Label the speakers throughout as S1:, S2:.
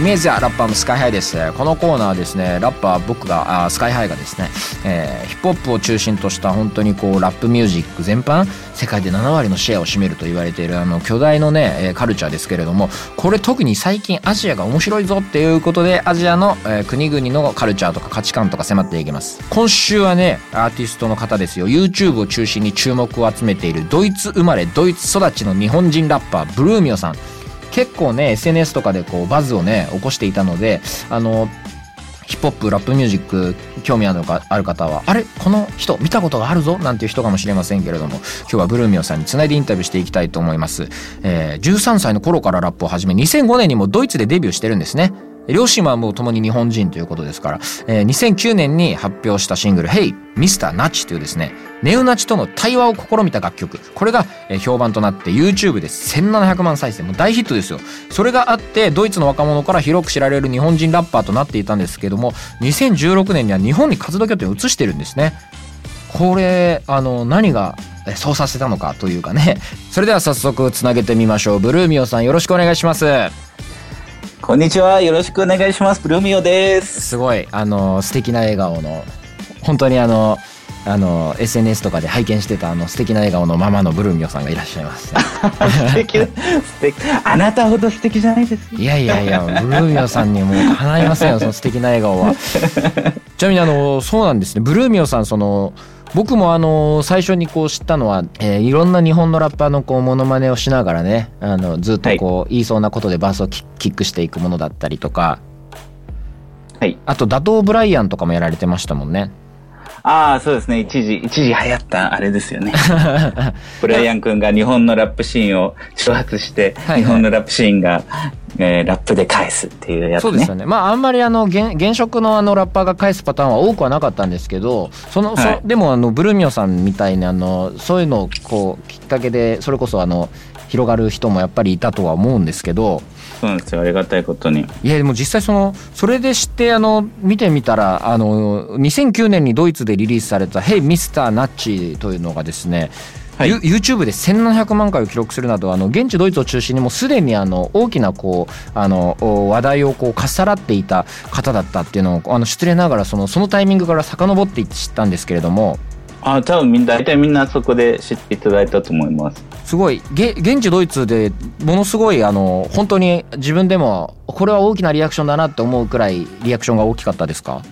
S1: イメージはラッパーのスカイハイです。このコーナーはですねラッパー僕があスカイハイがですね、えーヒップホップを中心とした本当にこうラップミュージック全般世界で7割のシェアを占めると言われているあの巨大のねカルチャーですけれどもこれ特に最近アジアが面白いぞっていうことでアジアの、えー国々のカルチャーとか価値観とか迫っていきます。今週はねアーティストの方ですよ。YouTube を中心に注目を集めているドイツ生まれドイツ育ちの日本人ラッパーブルーミオさん。結構ね SNS とかでこうバズをね起こしていたのであのヒップホップラップミュージック興味あるかある方はあれ？この人見たことがあるぞ？なんていう人かもしれませんけれども今日はブルーミオさんにつないでインタビューしていきたいと思います、えー13歳の頃からラップを始め2005年にもドイツでデビューしてるんですね。両親はもう共に日本人ということですから、えー2009年に発表したシングル「Hey Mr. ナチ」というですねネオナチとの対話を試みた楽曲。これが評判となって YouTube で1700万再生。もう大ヒットですよ。それがあってドイツの若者から広く知られる日本人ラッパーとなっていたんですけども2016年には日本に活動拠点を移してるんですね。これあの何がそうさせたのかというかね。それでは早速つなげてみましょう。ブルーミオさんよろしくお願いします。
S2: こんにちは。よろしくお願いします。ブルーミオです。
S1: すごいあの素敵な笑顔の本当にあのあの SNS とかで拝見してたあの素敵な笑顔のママのブルーミオさんがいらっしゃいます、
S2: 素敵、素敵。あなたほど素敵じゃないです。
S1: いやいやいやブルーミオさんにもうかないませんよその素敵な笑顔は ちなみにあのそうなんですねブルーミオさんその僕もあの最初にこう知ったのは、えーいろんな日本のラッパーのこうモノマネをしながらねあのずっとこう言いそうなことでバースをキキックしていくものだったりとか。
S2: はい。
S1: あと打倒ブライアンとかもやられてましたもんね
S2: ああ、そうですね。一時、一時流行ったあれですよね。ブライアン君が日本のラップシーンを挑発して、
S1: はいはい
S2: 日本のラップシーンが、えーラップで返すっていうやつね。
S1: そうですよね。まああんまりあの現現職のあのラッパーが返すパターンは多くはなかったんですけど、その、
S2: はい
S1: そでもあのブルーミオさんみたいにあのそういうのをこうきっかけでそれこそあの広がる人もやっぱりいたとは思うんですけど、
S2: そうなんですよ。ありがたいことに。
S1: いやでも実際そのそれで知ってあの見てみたらあの2009年にドイツでリリースされた「Hey Mr. ナッチ」というのがですね、
S2: はい
S1: ユ YouTube で1700万回を記録するなどあの現地ドイツを中心にもうすでにあの大きなこうあのお話題をこうかっさらっていた方だったっていうのをあの失礼ながらそのそのタイミングから遡っていって知ったんですけれども
S2: ああ、多分みんな、大体みんなそこで知っていただいたと思います。
S1: すごい。げ現地ドイツでものすごいあの本当に自分でもこれは大きなリアクションだなって思うくらいリアクションが大きかったですか？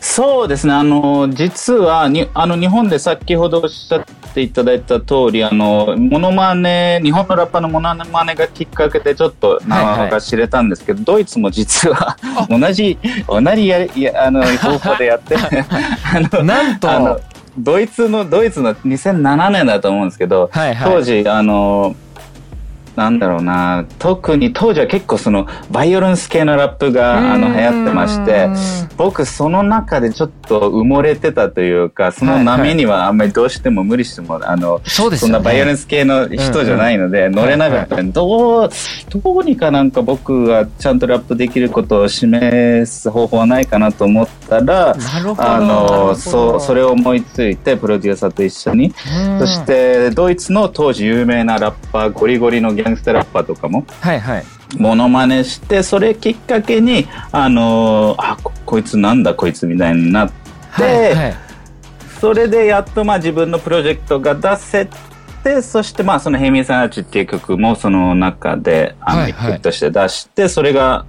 S2: そうですね、あの、実はに、あの、日本で先ほどおっしゃっていただいた通り、あの、モノマネ、日本のラッパーのモノマネがきっかけでちょっと名前が知れたんですけど、ドイツも実は同じ、同じやり、やあの、方法でやって、
S1: なんと。
S2: あの、ドイツの、ドイツの2007年だと思うんですけど、
S1: はいはい。
S2: 当時、あの、なんだろうな、特に当時は結構その、バイオレンス系のラップが、あの、流行ってまして、僕その中でちょっと埋もれてたというかその波にはあんまりどうしても無理してもあの
S1: そね。
S2: そんなバイオレンス系の人じゃないので乗れなかったんでどうどうにかなんか僕がちゃんとラップできることを示す方法はないかなと思ったらあのそうそれを思いついてプロデューサーと一緒に。
S1: うん。
S2: そしてドイツの当時有名なラッパーゴリゴリのギャングスターラッパーとかも。
S1: はいはい。
S2: モノマネして、それきっかけに、あのーあ、ここいつなんだこいつみたいになって、
S1: はいはい。
S2: それでやっとまあ自分のプロジェクトが出せて、そしてまあそのヘミサナチっていう曲もその中で、あの、
S1: はいはい。
S2: 一曲として出して、それが、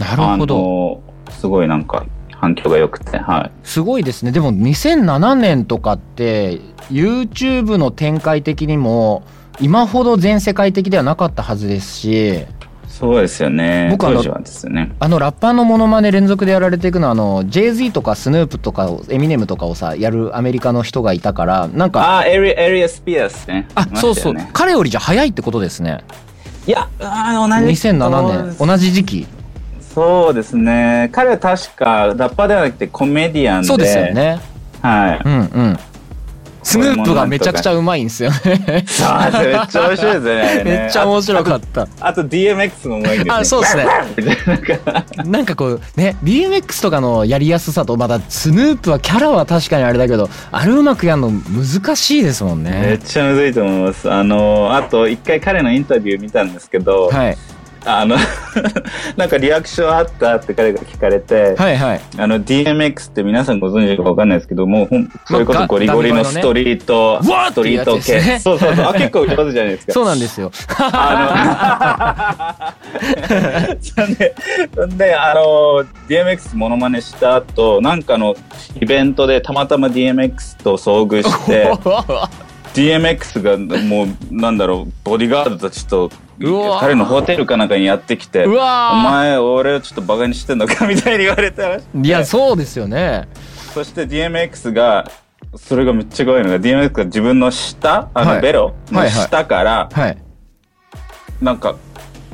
S1: なるほど。
S2: あのーすごいなんか反響が良くて、はい。
S1: すごいですねでも2007年とかって YouTube の展開的にも今ほど全世界的ではなかったはずですし
S2: そうですよね。
S1: 僕あの
S2: ね。
S1: あのラッパーのモノマネ連続でやられていくのはあの Jay-Z とかスヌープとかをエミネムとかをさやるアメリカの人がいたからなんか
S2: あ、エリエリアスピアスね。
S1: あ
S2: いましたよ
S1: そうそう
S2: ね
S1: 彼よりじゃ早いってことですね
S2: いや、あー同じ。
S1: 2007年同じ時期
S2: そうですね。彼は確かラッパーではなくてコメディアンで。
S1: そうですよ。ね
S2: はい。
S1: うんうんスヌープがめちゃくちゃうまいんですよね
S2: めっちゃ面白いですね。
S1: めっちゃ面白かった
S2: ああと DMX もうまいんですよ。
S1: あそうですね
S2: なんか
S1: こうね BMX とかのやりやすさとまだスヌープはキャラは確かにあれだけどあれうまくやるの難しいですもん
S2: めっ
S1: ね
S2: ちゃむずいと思います。あの、あと一回彼のインタビュー見たんですけど、
S1: はい
S2: あの、なんかリアクションあったって彼が聞かれて、
S1: はいはい
S2: あの DMX って皆さんご存知かわかんないですけど、もうそれこそゴリゴリのストリート、
S1: うわー
S2: ストリート系。
S1: ね
S2: そうそうそう。あ、結構上手じゃないですか。
S1: そうなんですよ
S2: あの、で、あの、DMX モノマネした後、なんかのイベントでたまたま DMX と遭遇して、DMX がもう、なんだろう、ボディガードたちと彼のホテルかなんかにやってきて、
S1: う
S2: お前、俺をちょっとバカにしてんのかみたいに言われたらし
S1: い。やそうですよね。
S2: そして DMX が、それがめっちゃ怖いのが、DMX が自分の下、あの、
S1: はい。
S2: ベロの
S1: はいはい。
S2: 下から、
S1: はい。
S2: なんか、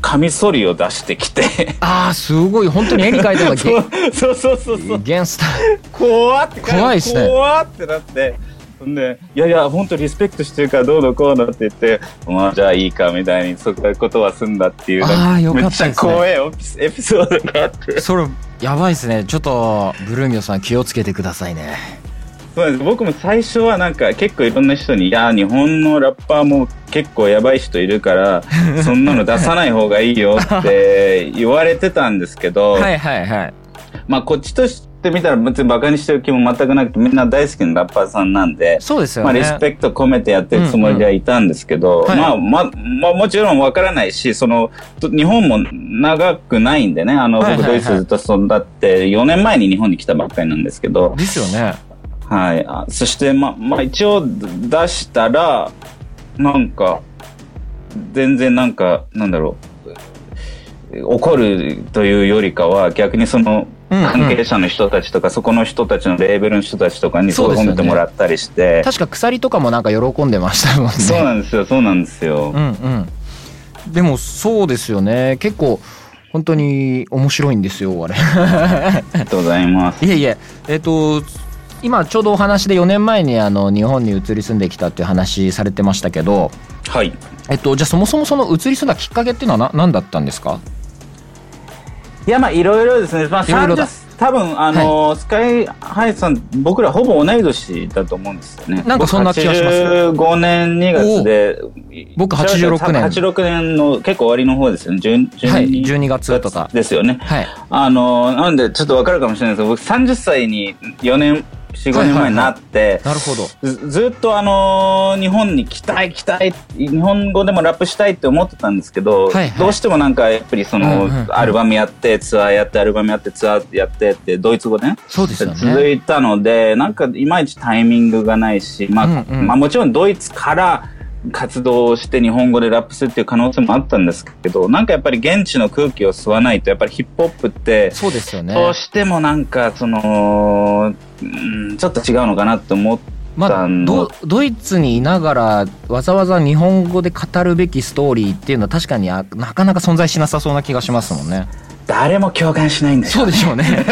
S2: カミソリを出してきて、
S1: ああすごい本当に絵に描いたようなゲ
S2: そうそうそうそうそう。
S1: ゲンスター
S2: 怖って
S1: 怖いっすね
S2: 怖ってなって。ほんで、いやいや、本当リスペクトしてるからどうのこうのって言って、まあじゃあいいかみたいに、そういうことは済んだっていう。
S1: あー
S2: なんか
S1: よかったね
S2: めっちゃ怖いエピソードがあって。
S1: それやばいですねちょっとブルーミオさん気をつけてくださいね
S2: そうです僕も最初はなんか結構いろんな人に、いや、日本のラッパーも結構やばい人いるから、そんなの出さない方がいいよって言われてたんですけど、
S1: はいはいはい
S2: まあこっちとしてみたら別にバカにしてる気も全くなくて、みんな大好きなラッパーさんなんで、
S1: そうですよね。
S2: まあリスペクト込めてやってるつもりではいたんですけど、
S1: うんうん。
S2: まあまあ、まあもちろんわからないし、その、と日本も長くないんでね、あの、僕ドイツずっと育って、4年前に日本に来たばっかりなんですけど、
S1: ですよね。
S2: はい。あそして、まあ、まあ、一応出したら、なんか、全然なんか、なんだろう、怒るというよりかは、逆にその、関係者の人たちとか、そこの人たちのレーベルの人たちとかに
S1: そう
S2: 褒めてもらったりして、
S1: 確か鎖とかもなんか喜んでましたもんね。
S2: そうなんですよ、そうなんですよ。
S1: うんうん。でもそうですよね。結構本当に面白いんですよあれ。
S2: ありがとうございます。
S1: いえいえ。えっ、と今ちょうどお話で4年前にあの日本に移り住んできたっていう話されてましたけど。
S2: はい。
S1: えっとじゃあそもそもその移り住んだきっかけっていうのはな何だったんですか？
S2: いや、まあ、いろいろですね。まあ、
S1: いろいろだ
S2: 30多分、あの、スカイハイさん、僕らほぼ同い年だと思うんですよね。
S1: なんかそんな気がします
S2: 85年2月で、
S1: 僕86年
S2: 86年の結構終わりの方ですよね。10 12
S1: はい12月とか
S2: ですよね。
S1: はい
S2: あの、なんでちょっとわかるかもしれないですけど、僕30歳に4年、4、5年前になって、
S1: なるほど。
S2: ずずっとあのー日本に来たい来たい日本語でもラップしたいって思ってたんですけど、
S1: はいはい。
S2: どうしてもなんかやっぱりその、
S1: うんうんうん。
S2: アルバムやってツアーやってアルバムやってツアーやってってドイツ語でね。
S1: そうですよ
S2: 続
S1: ね
S2: いたのでなんかいまいちタイミングがないし、まあ
S1: うんうん。
S2: まあ、もちろんドイツから活動をして日本語でラップするっていう可能性もあったんですけどなんかやっぱり現地の空気を吸わないとやっぱりヒップホップって
S1: そうですよね。
S2: どうしてもなんかその、うん、ちょっと違うのかなって思って
S1: まあ、ドドイツにいながらわざわざ日本語で語るべきストーリーっていうのは確かにあなかなか存在しなさそうな気がしますもんね。
S2: 誰も共感しないんですよ
S1: そうでしょうね。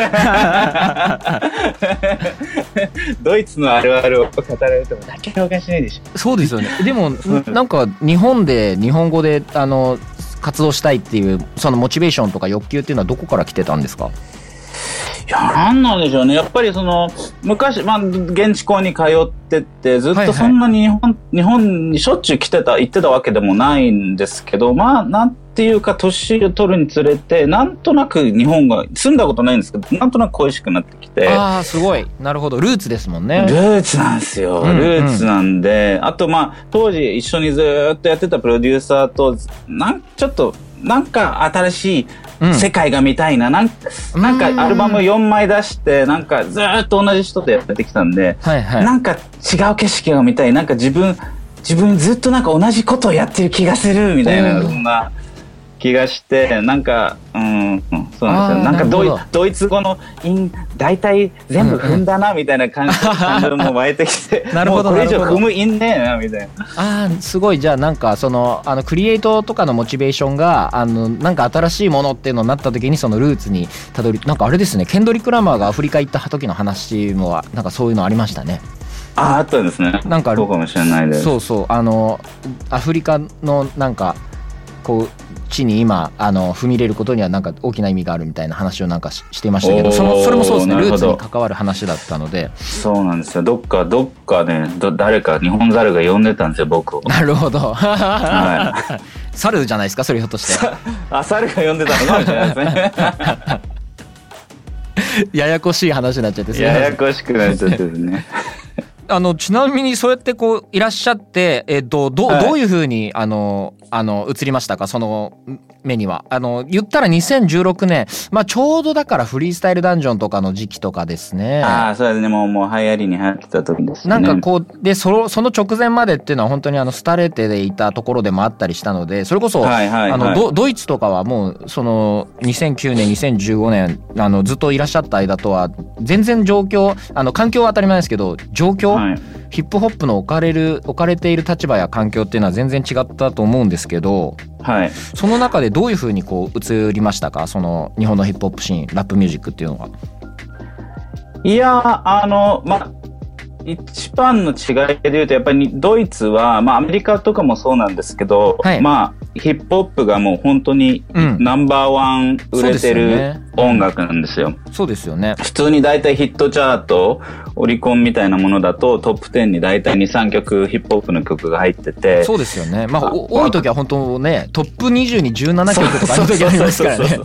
S2: ドイツのあるあるを語られても誰も共感しないでしょ
S1: そうですよね。でもなんか日本で日本語であの活動したいっていうそのモチベーションとか欲求っていうのはどこから来てたんですか。
S2: いやなんなんでしょうねやっぱりその昔、まあ、現地校に通ってってずっ
S1: はいはい
S2: とそんなに日本,、日本にしょっちゅう来てた行ってたわけでもないんですけどまあなんていうか年を取るにつれてなんとなく日本が住んだことないんですけどなんとなく恋しくなってきて。
S1: ああすごいなるほどルーツですもんね。
S2: ルーツなんですよ。
S1: うんうん
S2: ルーツなんで、あとまあ、当時一緒にずーっとやってたプロデューサーと、なんちょっと、なんか新し
S1: うん。
S2: い世界が見たいな、なんなんかアルバム4枚出して、なんかずーっと同じ人とやってきたんで、
S1: はいはい。
S2: なんか違う景色が見たい、なんか自分、自分ずっとなんか同じことをやってる気がする、みたいな、
S1: うん
S2: そん。な気がして、なんか、うん、うんそうなんですよ。なんかドイドイツ語の韻大体全部踏んだなみたいな感じ感情も湧いてきて、
S1: なるほど
S2: これ以上踏む韻ねえなみたいな。
S1: ああすごいじゃあなんかそのあのクリエイトとかのモチベーションがあのなんか新しいものっていうのになった時にそのルーツにたどりなんかあれですねケンドリック・ラマーがアフリカ行った時の話もなんかそういうのありましたね
S2: あああったんですね。
S1: なんか
S2: そうかもしれないです。
S1: そうそうあのアフリカのなんかこう地に今あの踏み入れることにはなんか大きな意味があるみたいな話をなんかししていましたけどそのそれもそうですねルーツに関わる話だったので
S2: そうなんですよ。どっかどっかねど誰か日本猿が呼んでたんですよ僕を。
S1: なるほど
S2: は
S1: 猿じゃないですかそれひょっとして
S2: あ猿が呼んでたのかもしれないですね。
S1: ややこしい話になっちゃって
S2: ややこしくなっちゃってですね。
S1: あのちなみにそうやってこういらっしゃって、えっとどどういうふうにあのあの映りましたか？その目には。あの言ったら2016年。まあちょうどだからフリースタイルダンジョンとかの時期とかですね。
S2: ああそうですね。もうもう流行りに流行ってた時ですね。
S1: なんかこうでそのその直前までっていうのは本当にあの廃れていたところでもあったりしたのでそれこそ、
S2: はいはいはい。
S1: あのドドイツとかはもうその2009年2015年あのずっといらっしゃった間とは全然状況あの環境は当たり前ですけど状況、
S2: はい
S1: ヒップホップの置かれる置かれている立場や環境っていうのは全然違ったと思うんですけど
S2: はい。
S1: その中でどういうふうにこう映りましたか？その日本のヒップホップシーンラップミュージックっていうのは。
S2: いやーあのまあ一番の違いで言うとやっぱりドイツは、まあ、アメリカとかもそうなんですけど、
S1: はい
S2: まあヒップホップがもう本当に
S1: うん
S2: ナンバーワン売れてる
S1: ね
S2: 音楽なんですよ。
S1: そうですよね。
S2: 普通に大体ヒットチャート、オリコンみたいなものだとトップ10に大体2、3曲ヒップホップの曲が入ってて。
S1: そうですよね。まあ多い時は本当ねトップ20に17曲とかある時ありますからね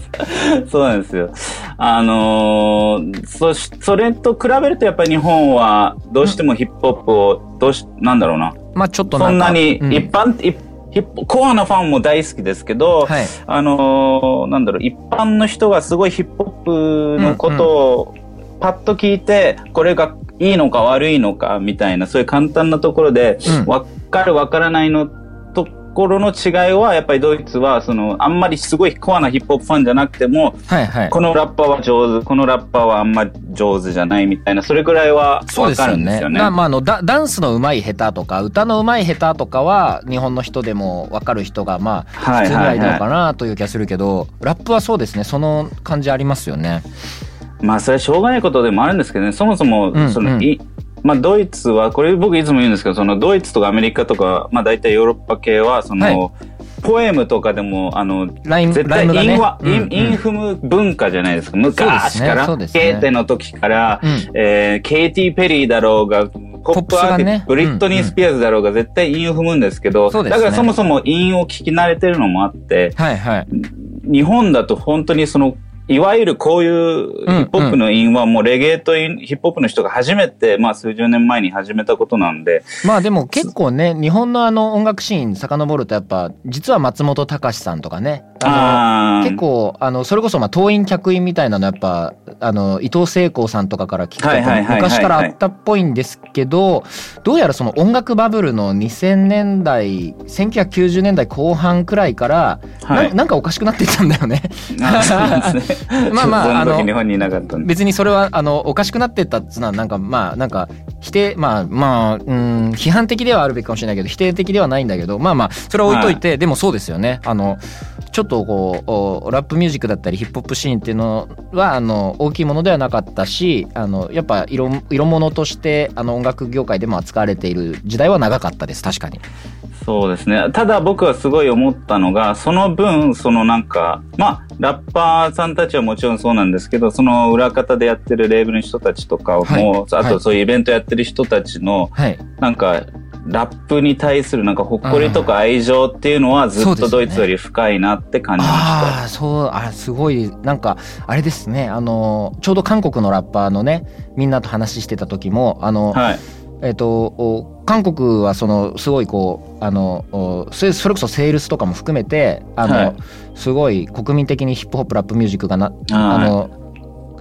S2: そう。なんですよ。あのーそし、それと比べるとやっぱり日本はどうしてもヒップホップを、どうし、なんだろうな。
S1: まあちょっと
S2: そんなに
S1: うん
S2: 一般、一ヒップコアなファンも大好きですけど、
S1: はい
S2: あのーなんだろう、一般の人がすごいヒップホップのことをパッと聞いて、これがいいのか悪いのかみたいな、そういう簡単なところで、
S1: うん
S2: わかるわからないのところの違いは、やっぱりドイツは、その、あんまりすごいコアなヒップホップファンじゃなくても、
S1: はいはい。
S2: このラッパーは上手、このラッパーはあんまり上手じゃないみたいな、それぐらいは
S1: そう
S2: わか。るんですよね。
S1: まあまああのダダンスの上手い下手とか歌の上手い下手とかは日本の人でも分かる人がまあ
S2: はい
S1: 普通ぐら
S2: はいいは
S1: なのかなという気がするけど、ラップはそうですねその感じありますよね。
S2: い。まあ、それはしょうがないことでもあるんですけどね、そもそも、
S1: うん
S2: その、
S1: うん
S2: いまあ、ドイツは、これ僕いつも言うんですけど、その、ドイツとかアメリカとか、まあ、大体ヨーロッパ系は、その、ポエムとかでも、あの、絶。対韻は、
S1: うんうん。
S2: 韻韻踏む文化じゃないですか。昔から、
S1: そうですね。ね。
S2: ケーテの時から、
S1: うん。
S2: えーケイティ・ペリーだろうが、ポップアーティスト、
S1: ね。
S2: ブリットニー・スピアーズだろうが、絶対韻を踏むんですけど、
S1: そうですね。
S2: だからそもそも韻を聞き慣れてるのもあって、
S1: はいはい。
S2: 日本だと本当にその、いわゆるこういうヒップホップの韻はもうレゲエとヒップホップの人が初めて、まあ数十年前に始めたことなんで、
S1: まあでも結構ね日本のあの音楽シーン遡るとやっぱ実は松本隆さんとかねあの結構あのそれこそまあ党員客員みたいなのやっぱあの伊藤聖光さんとかから聞くと昔からあったっぽいんですけどどうやらその音楽バブルの2000年代1990年代後半くらいから、
S2: はい。
S1: ななんかおかしくなっていったんだよね。
S2: あそうですね。
S1: まあまああの
S2: 時日本にいなかった。
S1: 別にそれはあのおかしくなってったっつうのはなんかまあなんか否定まあまあうん批判的ではあるべきかもしれないけど否定的ではないんだけどまあまあそれは置いといて、でもそうですよねあのちょっとこうおラップミュージックだったりヒップホップシーンっていうのはあの大きいものではなかったしあのやっぱ色色物としてあの音楽業界でも扱われている時代は長かったです確かに。
S2: そうですね。ただ僕はすごい思ったのが、その分、そのなんか、まあ、ラッパーさんたちはもちろんそうなんですけど、その裏方でやってるレーブルの人たちとかも、
S1: はい
S2: あ
S1: はい
S2: とそういうイベントやってる人たちの、
S1: はい、
S2: なんか、ラップに対するなんか誇りとか愛情っていうのはずっとドイツより深いなって感じました。
S1: ああそうあすごいなんかあれですねあのちょうど韓国のラッパーのねみんなと話してた時もあの、
S2: はい。
S1: えっ、とお韓国はそのすごいこうあのおそれこそセールスとかも含めてあの、
S2: はい。
S1: すごい国民的にヒップホップラップミュージックがなあ
S2: はい。
S1: の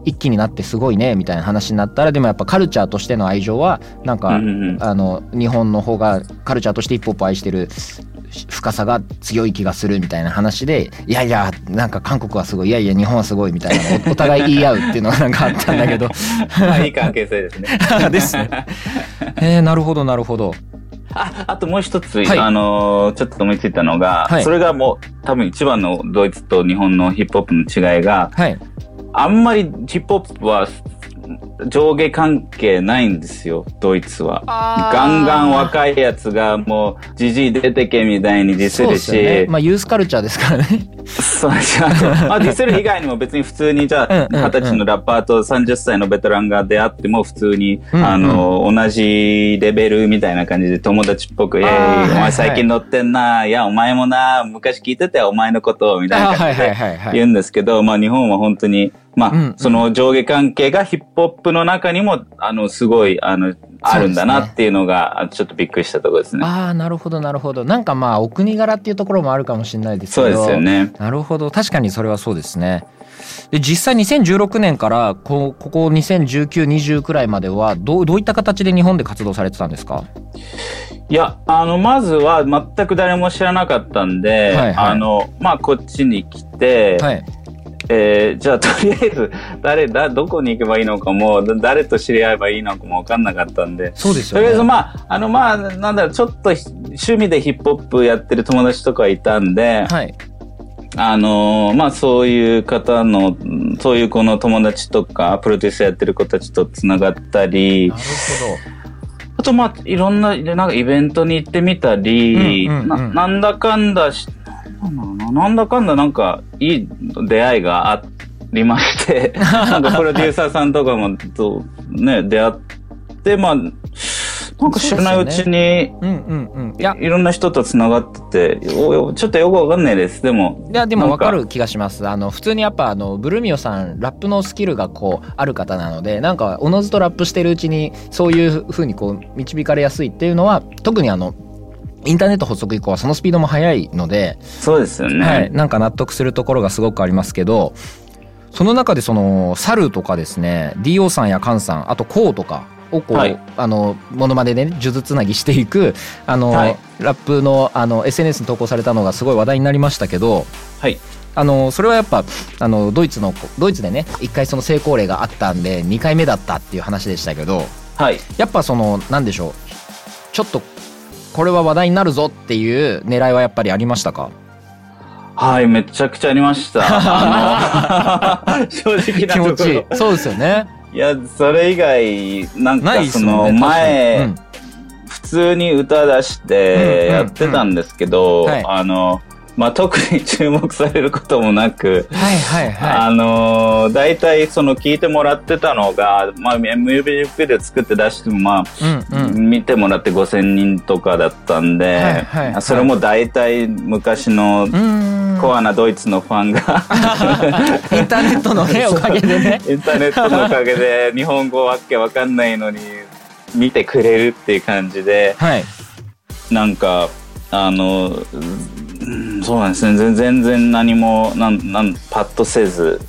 S1: 一気になってすごいねみたいな話になったらでもやっぱカルチャーとしての愛情はなんか、
S2: うんうんうん。
S1: あの日本の方がカルチャーとしてヒップホップを愛してる深さが強い気がするみたいな話でいやいやなんか韓国はすごいいやいや日本はすごいみたいなおお互い言い合うっていうのがなんかあったんだけど
S2: まあいい関係性ですね。
S1: ですね。えー、なるほどなるほど。
S2: あ、あともう一つ、
S1: はい
S2: あのーちょっと思いついたのが、
S1: はい
S2: それがもう多分一番のドイツと日本のヒップホップの違いが、
S1: はい。
S2: あんまりヒップホップは上下関係ないんですよ、ドイツは。ガンガン若いやつがもう、じじい出てけみたいにディス
S1: そうで
S2: るし、
S1: ね。まあユースカルチャーですからね。
S2: そうですあと、まあ、ディスる以外にも別に普通にじゃあ、二十歳のラッパーと30歳のベテランが出会っても普通に、
S1: うんうん
S2: あの、同じレベルみたいな感じで友達っぽく、え
S1: あーはいはい
S2: お前最近乗ってんな、いや、お前もな、昔聞いてたよ、お前のことを、みたいな
S1: あはい
S2: 感じで
S1: はいはいはい。
S2: 言うんですけど、まあ日本は本当に、まあ、
S1: うんうん
S2: その上下関係がヒップホップの中にも、あの、すごい、あの、あるんだなっていうのが、あちょっとびっくりしたところですね。
S1: ああなるほどなるほど。なんかまあお国柄っていうところもあるかもしれないですけど。
S2: そうですよ。ね。
S1: なるほど確かにそれはそうですね。で実際2016年からこここ201920くらいまではどうどういった形で日本で活動されてたんですか？
S2: いや、あの、まずは全く誰も知らなかったんで、
S1: はいはい
S2: あの、まあ、こっちに来て、
S1: はい
S2: えーじゃあ、とりあえず、誰、だ、どこに行けばいいのかも、だ誰と知り合えばいいのかもわかんなかったんで、
S1: そうですよね。
S2: とりあえず、まあ、あの、まあ、なんだろう、ちょっとひ趣味でヒップホップやってる友達とかいたんで、
S1: はい。
S2: あのーまあそういう方の、そういう子の友達とか、プロデュースやってる子たちと繋がったり
S1: なる、
S2: あとまあいろんな、なんかイベントに行ってみたり、
S1: うんうんうん
S2: ななんだかんだし、なうななんだかんだなんかいい出会いがありまして、なんかプロデューサーさんとかもとね、出会って、まあ、なんか知らないうちに。
S1: い
S2: ろんな人と繋がってて、ちょっとよくわかんないです。でも、
S1: いやでも
S2: なん
S1: 分かる気がします。あの普通にやっぱあのブルミオさんラップのスキルがこうある方なのでなんかおのずとラップしてるうちにそういう風にこう導かれやすいっていうのは特にあのインターネット発足以降はそのスピードも速いので、
S2: そうですよね。
S1: はい、なんか納得するところがすごくありますけどその中でそのサルとかですね DO さんやカンさんあとコウとかをこう、
S2: はい
S1: あのモノマネでね数珠つなぎしていくあの、
S2: はい
S1: ラップのあの SNS に投稿されたのがすごい話題になりましたけど
S2: はい。
S1: あのそれはやっぱあのドイツのドイツでね一回その成功例があったんで2回目だったっていう話でしたけど
S2: はい。
S1: やっぱそのなんでしょうちょっとこれは話題になるぞっていう狙いはやっぱりありましたか？
S2: はい、めちゃくちゃありました。あの 正直な
S1: 気持
S2: ところ。
S1: ちいい。そうですよね。
S2: いや、それ以外、なん
S1: ない
S2: かその
S1: ですもんね
S2: 前、
S1: 確か
S2: 普通に歌出して
S1: うん
S2: やってたんですけど、
S1: うんはい。
S2: あの、まあ、特に注目されることもなく、
S1: はいはいは
S2: あのー、大体その聞いてもらってたのが、まあ、デオ作って出しても、まあ、
S1: いうんうん。
S2: 見てもらって5000人とかだったんで、
S1: はいはいはい。
S2: それも大体昔のコアなドイツのファンが
S1: インターネットのねおかげでね。
S2: インターネットのおかげで日本語わけわかんないのに見てくれるっていう感じで
S1: はい。
S2: なんかあのうん。そうなんですね。全全然何もなんなんパッとせず。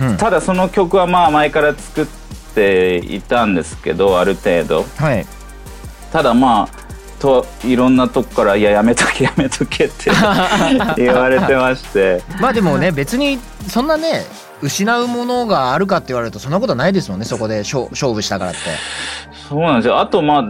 S1: うんうん。
S2: ただその曲はまあ前から作っていたんですけどある程度。
S1: はい。
S2: ただまあといろんなとこから「いややめとけやめとけ」って 言われてまして。
S1: まあでもね別にそんなね失うものがあるかって言われるとそんなことないですもんねそこで勝勝負したからって。
S2: そうなんですよ。あとまあ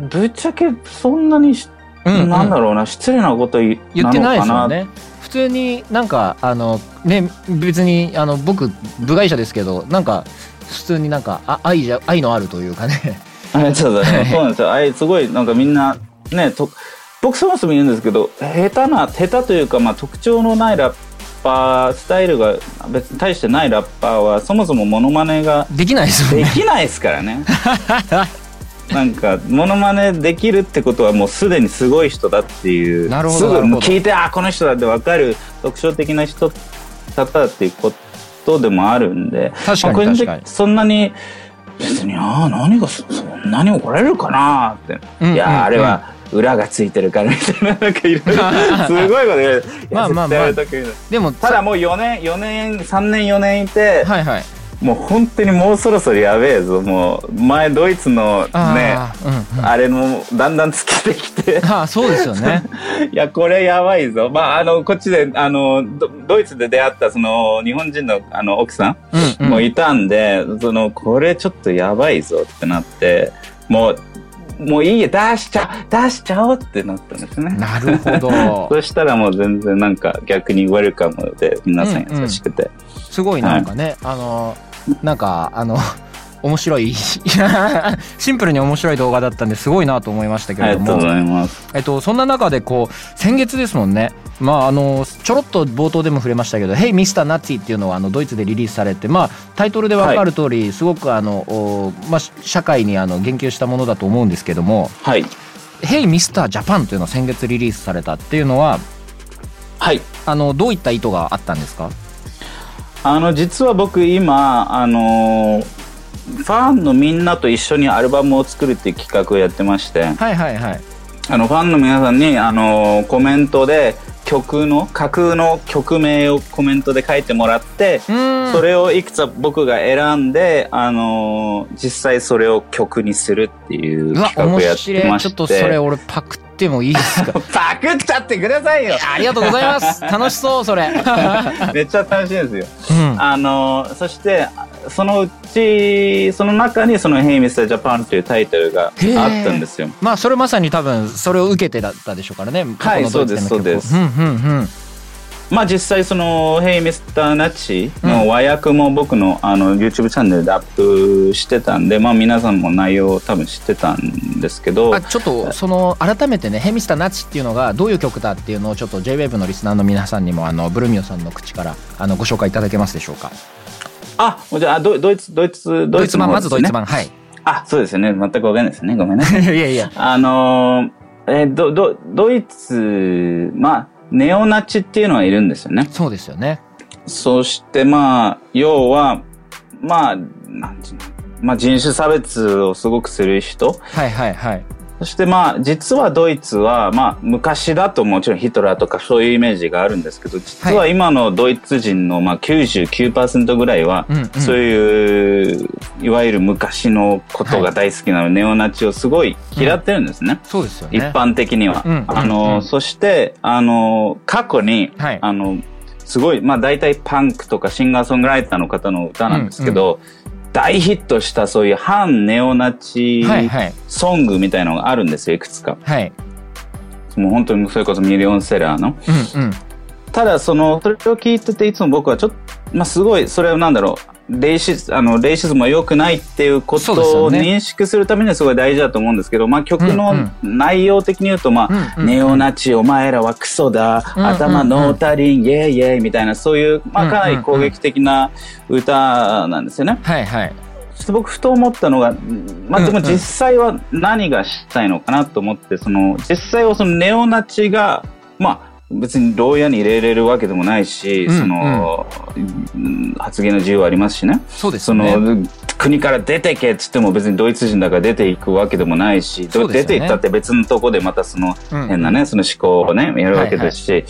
S2: ぶっちゃけそんなにし、
S1: うんうん。
S2: なんだろうな失礼なこと言
S1: 言ってないです
S2: なのか
S1: もんね普通になんかあのね別にあの僕部外者ですけどなんか普通になんかあ愛じゃ愛のあるというかね。
S2: あそうだね。そうなんですよ。あれすごいなんかみんなねと僕そもそも言うんですけど下手な下手というか、まあ、特徴のないラッパースタイルが別に対してないラッパーはそもそもモノマネが
S1: できないです
S2: で
S1: ね。
S2: きないですからね なんかモノマネできるってことはもうすでにすごい人だっていう。
S1: なるほど
S2: すぐ聞いてあこの人だって分かる。特徴的な人方だっていうことでもあるんで。
S1: 確かに確かに。
S2: そんなに別にああ何がそそんなに怒られるかなって、
S1: うん
S2: いや
S1: うん
S2: あれは裏がついてるからみたいななんかいろいろ。すごいこと言われるいや
S1: まあまあまでも
S2: ただもう4年4年3年4年いて、
S1: はいはい
S2: もう本当にもうそろそろやべえぞ。もう前ドイツのね
S1: あーうんうん。
S2: あれもだんだんつけてきて。
S1: ああそうですよね。
S2: いやこれやばいぞ。まああのこっちであのドドイツで出会ったその日本人のあの奥さん
S1: うんうん。
S2: もいたんで、そのこれちょっとやばいぞってなってもうもういいや出しちゃ出しちゃおうってなったんですね。
S1: なるほど。
S2: そしたらもう全然なんか逆にウェルカムで皆さん優しくて、
S1: すごいなんかね、あのなんかあの 面白い シンプルに面白い動画だったんですごいなと思いましたけれども。えっと、そんな中でこう先月ですもんね、まあ、あのちょろっと冒頭でも触れましたけど「Hey Mr. Nazi」っていうのはあのドイツでリリースされて、まあ、タイトルで分かる通り、すごくあの、おまあ、社会にあの言及したものだと思うんですけども。
S2: はい「
S1: Hey Mr. Japan」というのを先月リリースされたっていうのは
S2: はい。
S1: あのどういった意図があったんですか？
S2: あの実は僕今あのファンのみんなと一緒にアルバムを作るっていう企画をやってまして。
S1: はいはいはい。
S2: あのファンの皆さんにあのコメントで曲の架空の曲名をコメントで書いてもらって
S1: うーん。
S2: それをいくつか僕が選んであの実際それを曲にするっていう
S1: うわ
S2: 企画を
S1: 面
S2: やってま
S1: ちょっとそれ
S2: して
S1: 俺パクってもいいですか？
S2: パクっちゃってくださいよ
S1: ありがとうございます楽しそうそれ
S2: めっちゃ楽しいですよ
S1: うん
S2: あのそしてそのうちその中にその「Hey Mr. Japan」というタイトルがあったんですよ。
S1: まあそれまさに多分それを受けてだったでしょうからね。過去のドイツの曲を
S2: そうです
S1: うんうんうん。
S2: まあ実際その「Hey Mr. Nachi」の和訳も僕のあの YouTube チャンネルでアップしてたんで、まあ皆さんも内容を多分知ってたんですけど
S1: あちょっとその改めてね「ヘミスターナチ」っていうのがどういう曲だっていうのをちょっと JWAVE のリスナーの皆さんにもあのブルミオさんの口からあのご紹介いただけますでしょうか？
S2: あじゃあドドイツドイツ
S1: ドイツ版
S2: ね
S1: ずドイツ版はい。
S2: あそうですよね全くわかんないですねごめんなさい
S1: いやいや。
S2: あのーえーどどドイツまあネオナチっていうのはいるんですよね
S1: そうですよね。
S2: そしてまあ、要は、まあ、なんていうの、まあ人種差別をすごくする人。
S1: はいはいはい。
S2: そしてまあ、実はドイツは、まあ昔だともちろんヒトラーとかそういうイメージがあるんですけど、実は今のドイツ人のまあ99%ぐらいは、そういう、いわゆる昔のことが大好きなネオナチをすごい嫌ってるんですね。
S1: そうですよね。
S2: 一般的には。
S1: うん
S2: あの、
S1: うん
S2: そして、あの、過去に、
S1: はい
S2: あの、すごい、まあ大体パンクとかシンガーソングライターの方の歌なんですけど、大ヒットしたそういう反ネオナチソングみたいなのがあるんですよ、いくつか。
S1: はい。
S2: もう本当にそれこそミリオンセラーの。
S1: うんうん。
S2: ただ、その、それを聞いてて、いつも僕はちょっと、まあすごい、それをなんだろう、レイシス、あの、レイシズムは良くないっていうことを認識するためにはすごい大事だと思うんですけど、まあ曲の
S1: うん
S2: 内容的に言うと、まあ、ネオナチ、お前らはクソだ、頭ノータリン、イェイイェイみたいな、そういう、まあかなり攻撃的な歌なんですよね。
S1: はいはい。
S2: ちょっと僕ふと思ったのが、まあでも実際は何がしたいのかなと思って、その、実際はそのネオナチが、まあ、別に牢屋に入れれるわけでもないし、
S1: うん
S2: その、うん。発言の自由はありますしね。
S1: そうですね。
S2: の、国から出てけっつっても別にドイツ人だから出ていくわけでもないし、
S1: ね。
S2: 出ていったって別のとこでまたその
S1: うん
S2: 変なね、その思考をね、やるわけですし、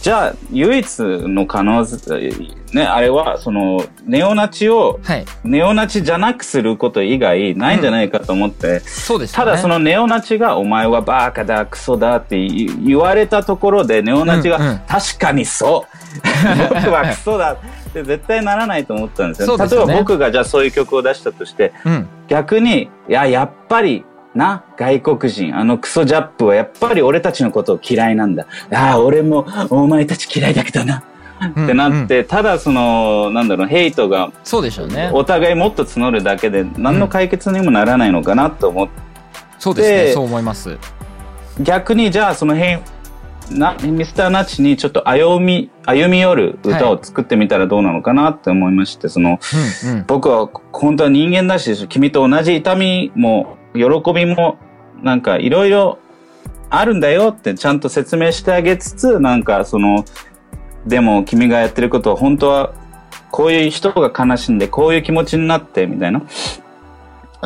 S2: じゃあ、唯一の可能性、ね、あれは、その、ネオナチを、
S1: はい。
S2: ネオナチじゃなくすること以外ないんじゃないかと思って、
S1: そうですよね。
S2: ただそのネオナチがお前はバーカだ、クソだって言言われたところでネオナチ
S1: うんうん
S2: が確かにそう 僕はクソだって絶対ならないと思ったんですよ。
S1: そうですよね
S2: 例えば僕がじゃあそういう曲を出したとして、
S1: うん。
S2: 逆に、いや、やっぱり、な、外国人、あのクソジャップはやっぱり俺たちのことを嫌いなんだ。ああ、俺もお前たち嫌いだけどな。ってな
S1: うんうん
S2: って、ただその、なんだろう、ヘイトが
S1: そうでしょうね。
S2: お互いもっと募るだけで何の解決にもならないのかなと思って、
S1: そうですね。
S2: で
S1: そう思います。
S2: 逆にじゃあその辺なミスターナッチにちょっと歩み歩み寄る歌を作ってみたらどうなのかなって思いまして、その
S1: うんうん。
S2: 僕は本当は人間だし君と同じ痛みも喜びもなんかいろいろあるんだよってちゃんと説明してあげつつなんかそのでも君がやってることは本当はこういう人が悲しんでこういう気持ちになってみたいな。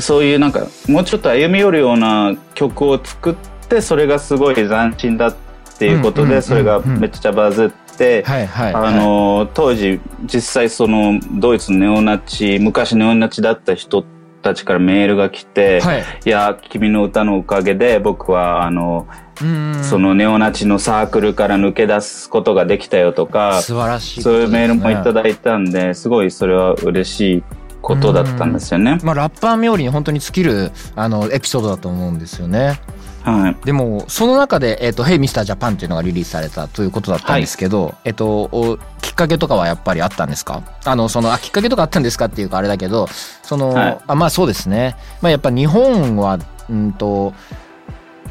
S2: そういうなんかもうちょっと歩み寄るような曲を作ってそれがすごい斬新だっていうことでそれがめっちゃバズっって、
S1: はいはい。
S2: あの当時実際そのドイツのネオナチ昔ネオナチだった人たちからメールが来て、
S1: はい。
S2: いや君の歌のおかげで僕はあの、
S1: うん。
S2: そのネオナチのサークルから抜け出すことができたよとか
S1: 素晴らしい
S2: そういうメールもいた
S1: だ
S2: だいたんですごいそれは嬉しいことだったんですよね。
S1: まあラッパー冥利に本当に尽きるあのエピソードだと思うんですよね
S2: はい。
S1: でもその中で「えっと Hey Mr. Japan」っていうのがリリースされたということだったんですけど、えっとおきっかけとかはやっぱりあったんですか？あのそのあきっかけとかあったんですかっていうかあれだけどその、
S2: はい。
S1: あまあそうですね。まあやっぱ日本はうんと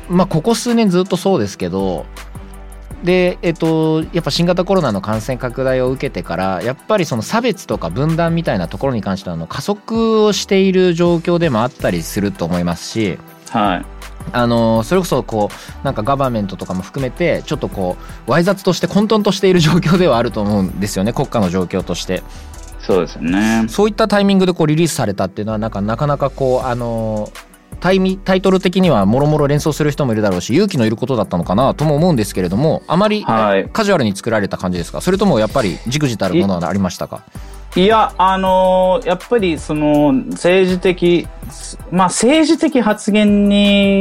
S1: まあここ数年ずっとそうですけどでえっとやっぱ新型コロナの感染拡大を受けてからやっぱりその差別とか分断みたいなところに関してはあの加速をしている状況でもあったりすると思いますし
S2: はい
S1: あのそれこそこうなんかガバメントとかも含めてちょっとこうわい雑として混沌としている状況ではあると思うんですよね国家の状況として。
S2: そうですよね。
S1: そういったタイミングでこうリリースされたっていうのはなんかなかなかこうあのタイミタイトル的にはもろもろ連想する人もいるだろうし勇気のいることだったのかなとも思うんですけれどもあまり
S2: はい。
S1: カジュアルに作られた感じですか？それともやっぱりじくじたるものはありましたか？
S2: いや、あのーやっぱりその政治的、まあ政治的発言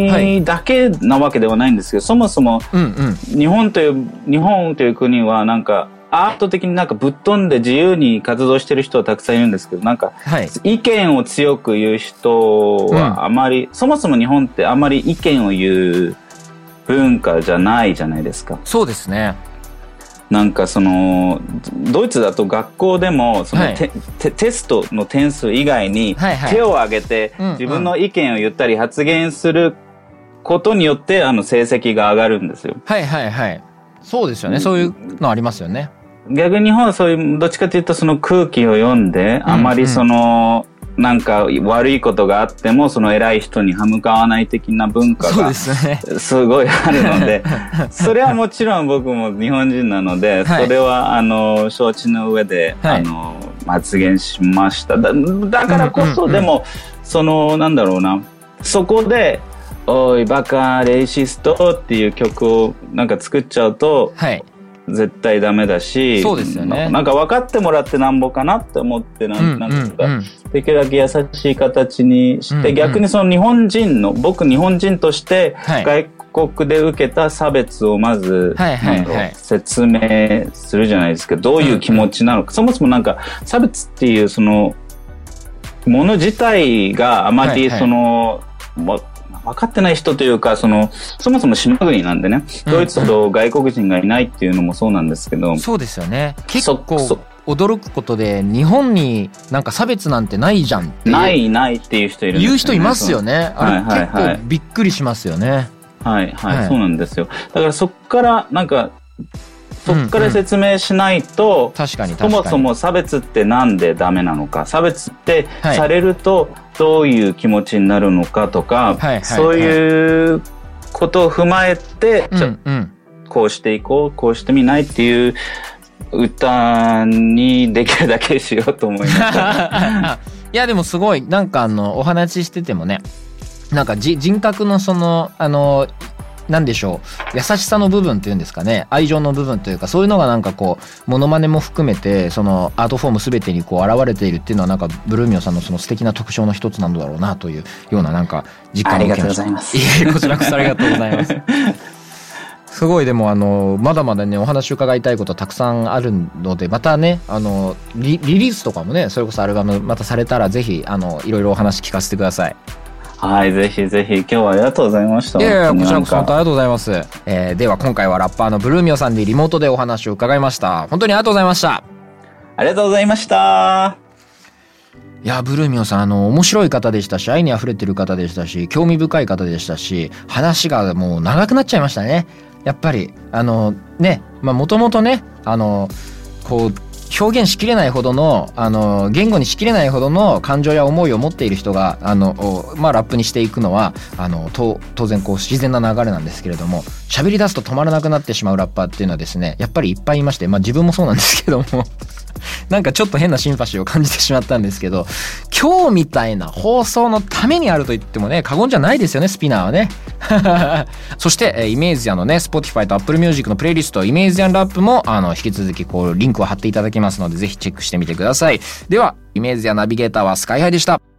S1: はい。
S2: にだけなわけではないんですけど、そもそも
S1: うんうん。
S2: 日本という、日本という国はなんかアート的になんかぶっ飛んで自由に活動してる人はたくさんいるんですけど、なんか
S1: はい。
S2: 意見を強く言う人はあまり、そもそも日本ってあまり意見を言う文化じゃないじゃないですか。
S1: そうですね
S2: なんかそのドイツだと学校でもその
S1: はい。
S2: テ,ストの点数以外に手を挙げて
S1: うんうん。
S2: 自分の意見を言ったり発言することによってあの成績が上がるんですよ。
S1: はいはいはい。そうですよね。そういうのありますよね。
S2: 逆に日本はそういうどっちかというとその空気を読んであまりその、なんか悪いことがあってもその偉い人に歯向かわない的な文化が
S1: です
S2: ごいあるので、それはもちろん僕も日本人なので、
S1: はい。
S2: それはあの承知の上で、
S1: はい。
S2: あの発言しました。だだからこそ、でもそのなんだろうな、そこで。おいバカレイシストっていう曲をなんか作っちゃうと
S1: はい
S2: 絶対ダメだし
S1: そうですよね。
S2: ななんか分かってもらってなんぼかなって思ってな,、
S1: うんん
S2: なんですか、
S1: うんうん。
S2: できるだけ優しい形にして、
S1: うんうん。
S2: 逆にその日本人の僕日本人として
S1: はい。
S2: 外国で受けた差別をまず、説明するじゃないですかどういう気持ちなのか、そもそもなんか差別っていうそのもの自体があまり
S1: はいはい。
S2: その、わ分かってない人というかそのそもそも島国なんでね、
S1: うん。
S2: ドイツほど外国人がいないっていうのもそうなんですけど、
S1: そうですよね。結
S2: そ
S1: 構
S2: そ
S1: 驚くことで日本になんか差別なんてないじゃんって
S2: ないないっていう人いるんです
S1: 言う人いますよね。
S2: はいはい。
S1: 結構びっくりしますよね。
S2: はいはい、
S1: はい。
S2: そうなんですよ。だからそっからなんかそっから説明しないと、
S1: 確かに
S2: そ
S1: 確かに。
S2: もそも差別ってなんでダメなのか？差別って
S1: はい。
S2: されるとどういう気持ちになるのかとか、
S1: はいはい
S2: そういうことを踏まえて、
S1: う
S2: じゃ
S1: ん。うん
S2: こうしていこうこうしてみないっていう歌にできるだけしようと思いました。
S1: いやでもすごい。なんかあのお話ししててもねなんかじ人格のそのあのなんでしょう。優しさの部分っていうんですかね。愛情の部分というかそういうのがなんかこうモノマネも含めてそのアートフォーム全てにこう現れているっていうのはなんかブルーミオさんのその素敵な特徴の一つなんだろうなというようななんか実感を受けました。
S2: ありがとうございます。
S1: いえこちらこそありがとうございます。すごいでもあのまだまだねお話伺いたいことたくさんあるのでまたねあのリリリースとかもねそれこそアルバムまたされたらぜひあのいろいろお話聞かせてください。
S2: はい、ぜひぜひ今日はありがとうございました。
S1: いやいやこちらこそ本当ありがとうございます。えーでは今回はラッパーのブルーミオさんでリモートでお話を伺いました。本当にありがとうございました。
S2: ありがとうございました。
S1: いやブルーミオさんあの面白い方でしたし愛にあふれてる方でしたし興味深い方でしたし話がもう長くなっちゃいましたねやっぱりあのねまあもともとねあのこう表現しきれないほどのあの言語にしきれないほどの感情や思いを持っている人があの、まあ、ラップにしていくのはあの当然こう自然な流れなんですけれども喋り出すと止まらなくなってしまうラッパーっていうのはですねやっぱりいっぱいいまして、まあ、自分もそうなんですけども。なんかちょっと変なシンパシーを感じてしまったんですけど、今日みたいな放送のためにあると言ってもね、過言じゃないですよね、スピナーはね。そして、えイメージアのね、Spotify と Apple Music のプレイリスト、イメージアンラップも、あの、引き続き、こう、リンクを貼っていただきますので、ぜひチェックしてみてください。では、イメージアナビゲーターはスカイハイでした。